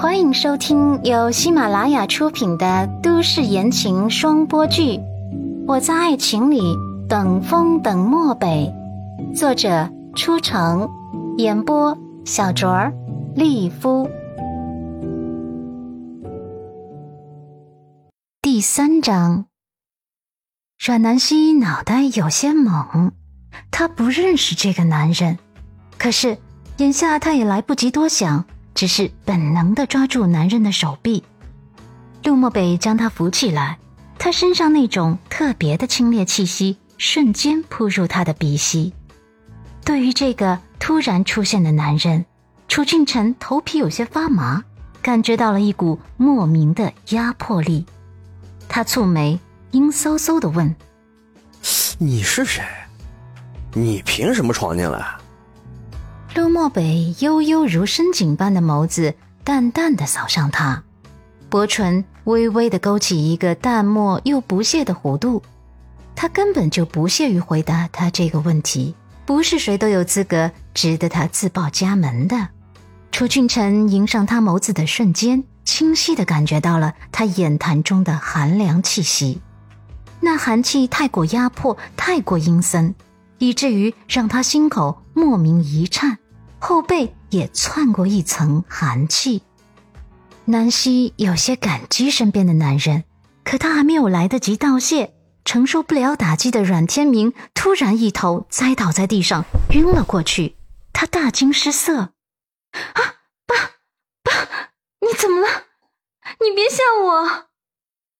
欢迎收听由喜马拉雅出品的都市言情双播剧《我在爱情里等风等漠北》，作者：初城，演播：小卓儿、丽夫。第三章，阮南希脑袋有些懵，她不认识这个男人，可是眼下她也来不及多想。只是本能的抓住男人的手臂，陆漠北将他扶起来，他身上那种特别的清冽气息瞬间扑入他的鼻息。对于这个突然出现的男人，楚俊辰头皮有些发麻，感觉到了一股莫名的压迫力。他蹙眉，阴飕飕的问：“你是谁？你凭什么闯进来？”陆漠北悠悠如深井般的眸子淡淡的扫向他，薄唇微微的勾起一个淡漠又不屑的弧度。他根本就不屑于回答他这个问题，不是谁都有资格值得他自报家门的。楚俊辰迎上他眸子的瞬间，清晰的感觉到了他眼潭中的寒凉气息，那寒气太过压迫，太过阴森，以至于让他心口莫名一颤。后背也窜过一层寒气，南希有些感激身边的男人，可她还没有来得及道谢，承受不了打击的阮天明突然一头栽倒在地上，晕了过去。他大惊失色：“啊，爸，爸，你怎么了？你别吓我！”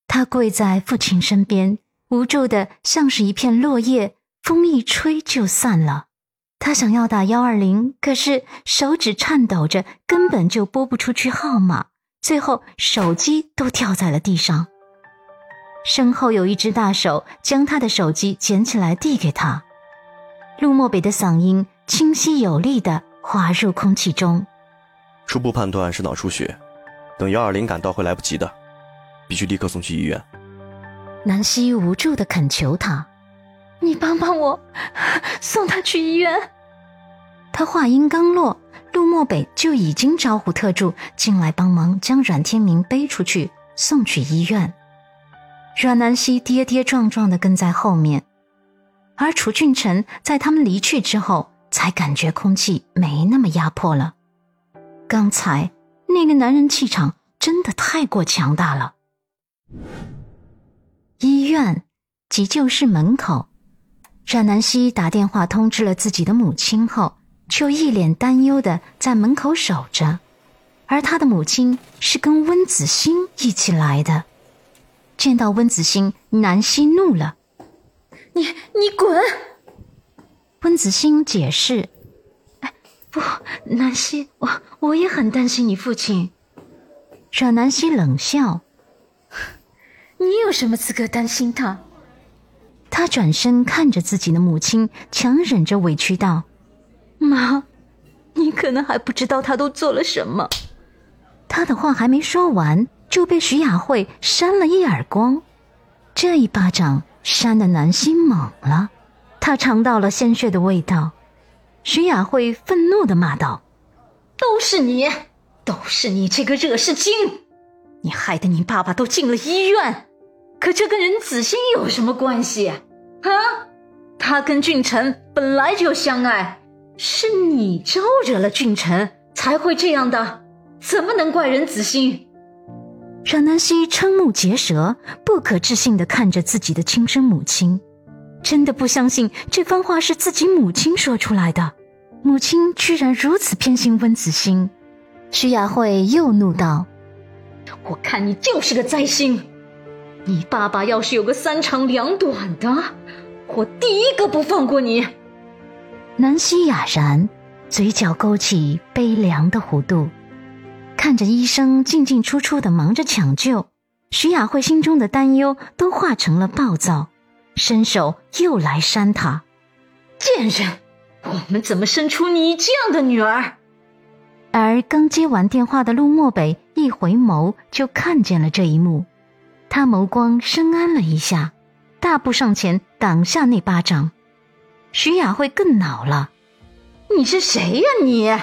他跪在父亲身边，无助的像是一片落叶，风一吹就散了。他想要打幺二零，可是手指颤抖着，根本就拨不出去号码。最后，手机都掉在了地上。身后有一只大手将他的手机捡起来递给他。陆漠北的嗓音清晰有力的滑入空气中。初步判断是脑出血，等幺二零赶到会来不及的，必须立刻送去医院。南希无助的恳求他。你帮帮我，送他去医院。他话音刚落，陆漠北就已经招呼特助进来帮忙，将阮天明背出去送去医院。阮南希跌跌撞撞的跟在后面，而楚俊辰在他们离去之后，才感觉空气没那么压迫了。刚才那个男人气场真的太过强大了。医院急救室门口。阮南希打电话通知了自己的母亲后，就一脸担忧的在门口守着，而他的母亲是跟温子星一起来的。见到温子星，南希怒了：“你你滚！”温子星解释：“哎，不，南希，我我也很担心你父亲。”阮南希冷笑：“你有什么资格担心他？”他转身看着自己的母亲，强忍着委屈道：“妈，你可能还不知道他都做了什么。”他的话还没说完，就被徐雅慧扇了一耳光。这一巴掌扇的南希懵了，他尝到了鲜血的味道。徐雅慧愤怒的骂道：“都是你，都是你这个惹事精！你害得你爸爸都进了医院，可这跟任子欣有什么关系？”啊，他跟俊臣本来就相爱，是你招惹了俊臣才会这样的，怎么能怪任子欣？阮南希瞠目结舌，不可置信的看着自己的亲生母亲，真的不相信这番话是自己母亲说出来的，母亲居然如此偏心温子欣。徐雅慧又怒道：“我看你就是个灾星。”你爸爸要是有个三长两短的，我第一个不放过你。南希哑然，嘴角勾起悲凉的弧度，看着医生进进出出的忙着抢救，徐雅慧心中的担忧都化成了暴躁，伸手又来扇他。贱人，我们怎么生出你这样的女儿？而刚接完电话的陆漠北一回眸就看见了这一幕。他眸光深谙了一下，大步上前挡下那巴掌。徐雅慧更恼了：“你是谁呀你？”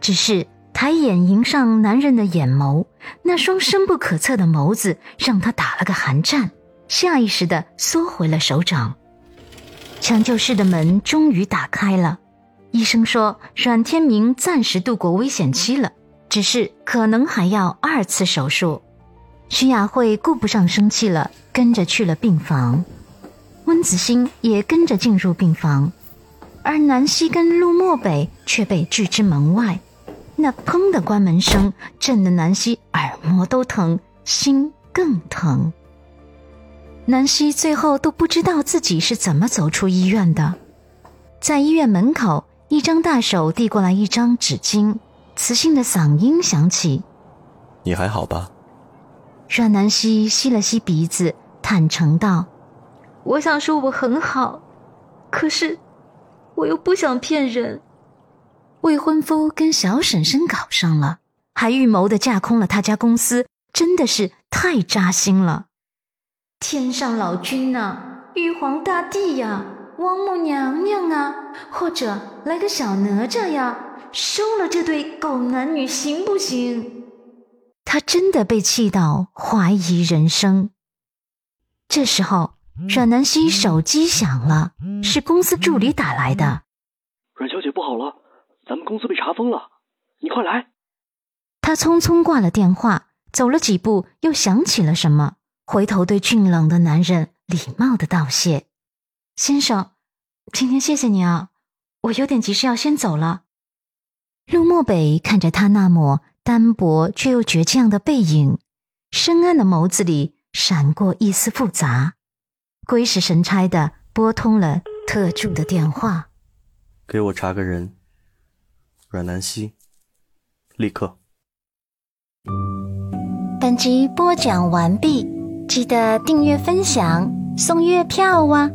只是抬眼迎上男人的眼眸，那双深不可测的眸子让他打了个寒战，下意识的缩回了手掌。抢救室的门终于打开了，医生说阮天明暂时度过危险期了，只是可能还要二次手术。徐雅慧顾不上生气了，跟着去了病房。温子欣也跟着进入病房，而南希跟陆漠北却被拒之门外。那砰的关门声震得南希耳膜都疼，心更疼。南希最后都不知道自己是怎么走出医院的。在医院门口，一张大手递过来一张纸巾，磁性的嗓音响起：“你还好吧？”阮南希吸了吸鼻子，坦诚道：“我想说我很好，可是我又不想骗人。未婚夫跟小婶婶搞上了，还预谋的架空了他家公司，真的是太扎心了。天上老君呐，玉皇大帝呀，王母娘娘啊，或者来个小哪吒呀，收了这对狗男女行不行？”他真的被气到怀疑人生。这时候，阮南希手机响了，是公司助理打来的。阮小姐不好了，咱们公司被查封了，你快来！他匆匆挂了电话，走了几步，又想起了什么，回头对俊冷的男人礼貌的道谢：“先生，今天谢谢你啊，我有点急事要先走了。”陆漠北看着他那抹。单薄却又倔强的背影，深暗的眸子里闪过一丝复杂，鬼使神差的拨通了特助的电话。给我查个人，阮南希，立刻。本集播讲完毕，记得订阅分享，送月票哇！